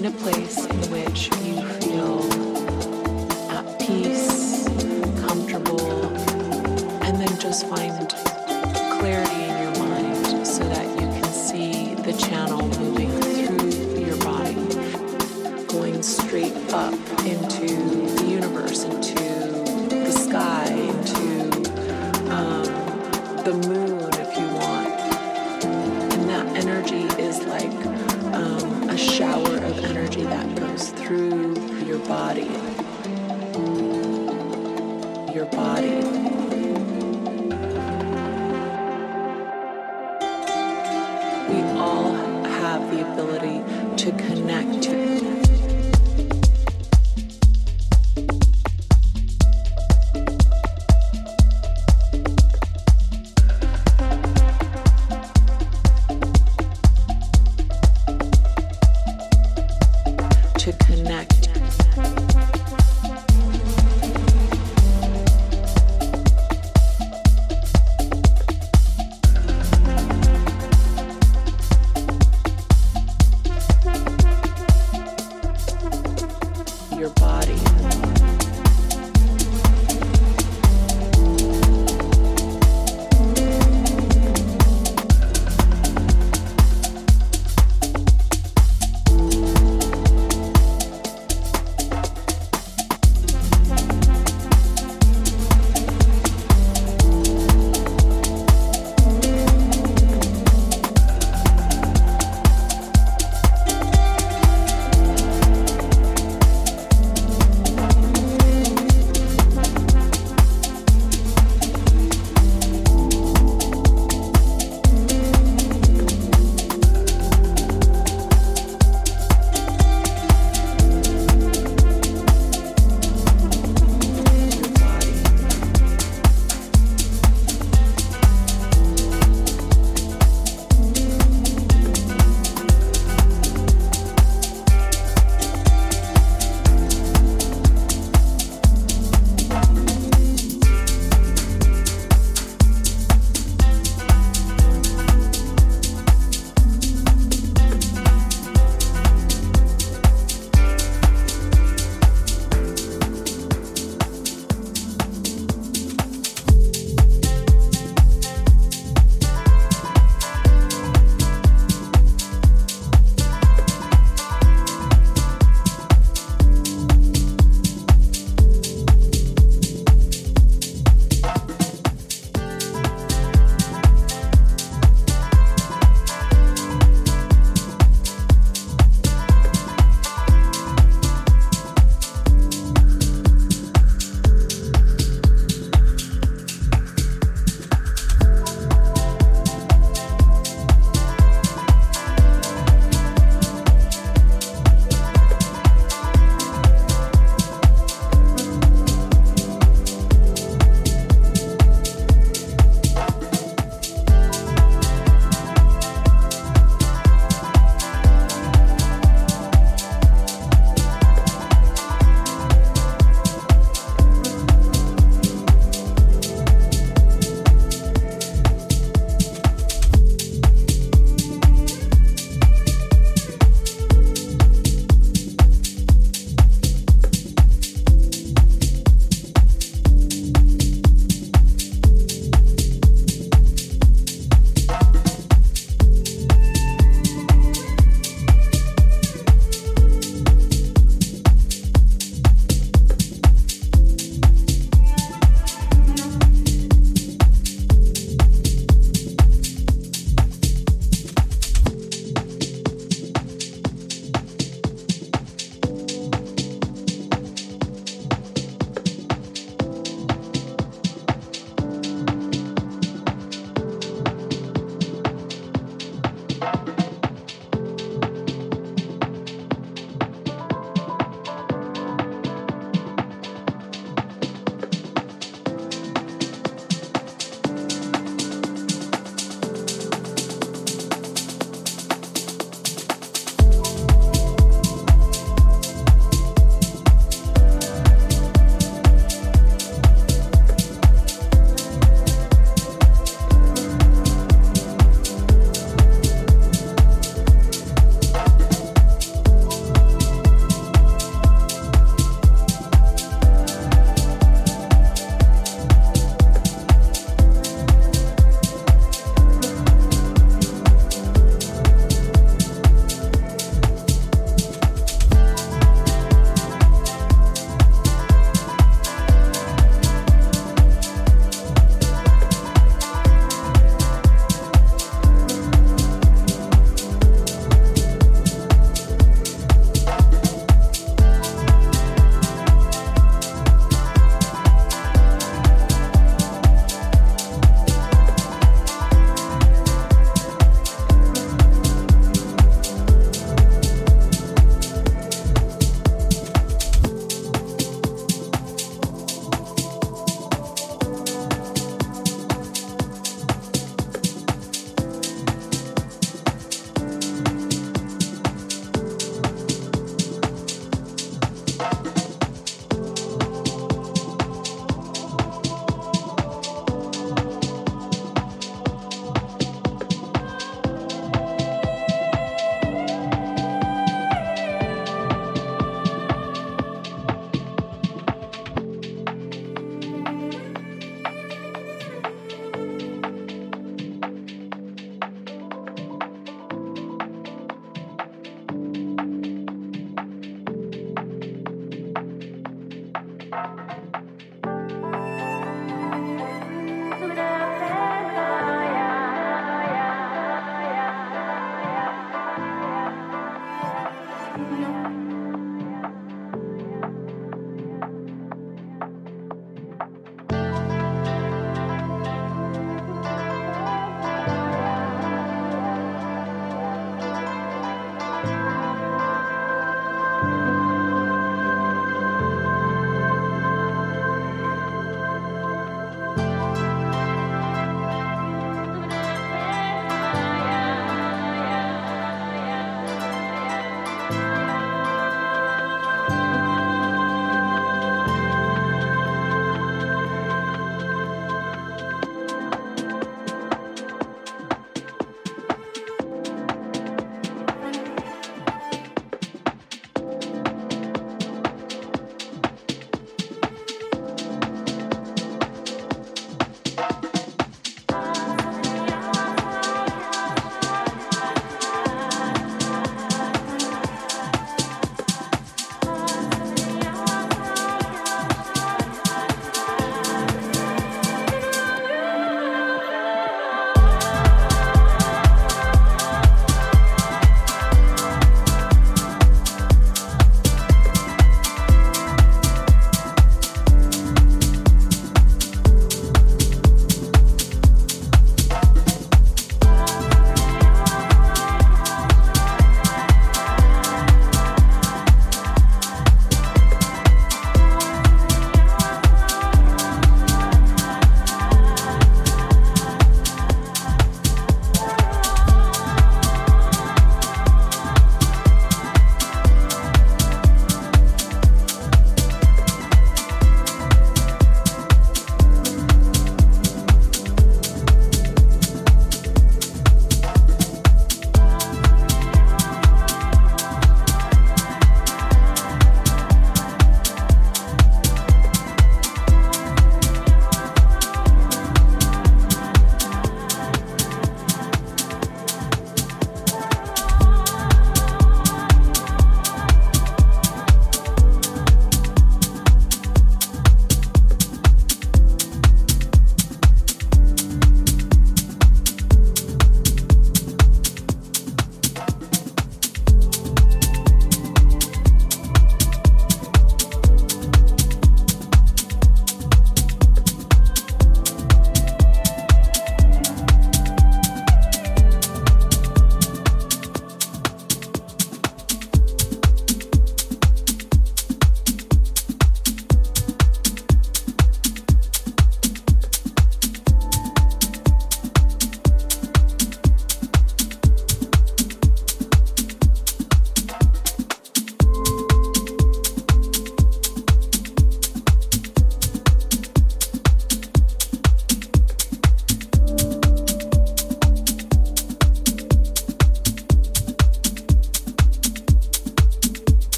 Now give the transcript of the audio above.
find a place in which you feel at peace, comfortable, and then just find clarity in your mind so that you can see the channel moving through your body, going straight up into the universe, into the sky, into um, the moon.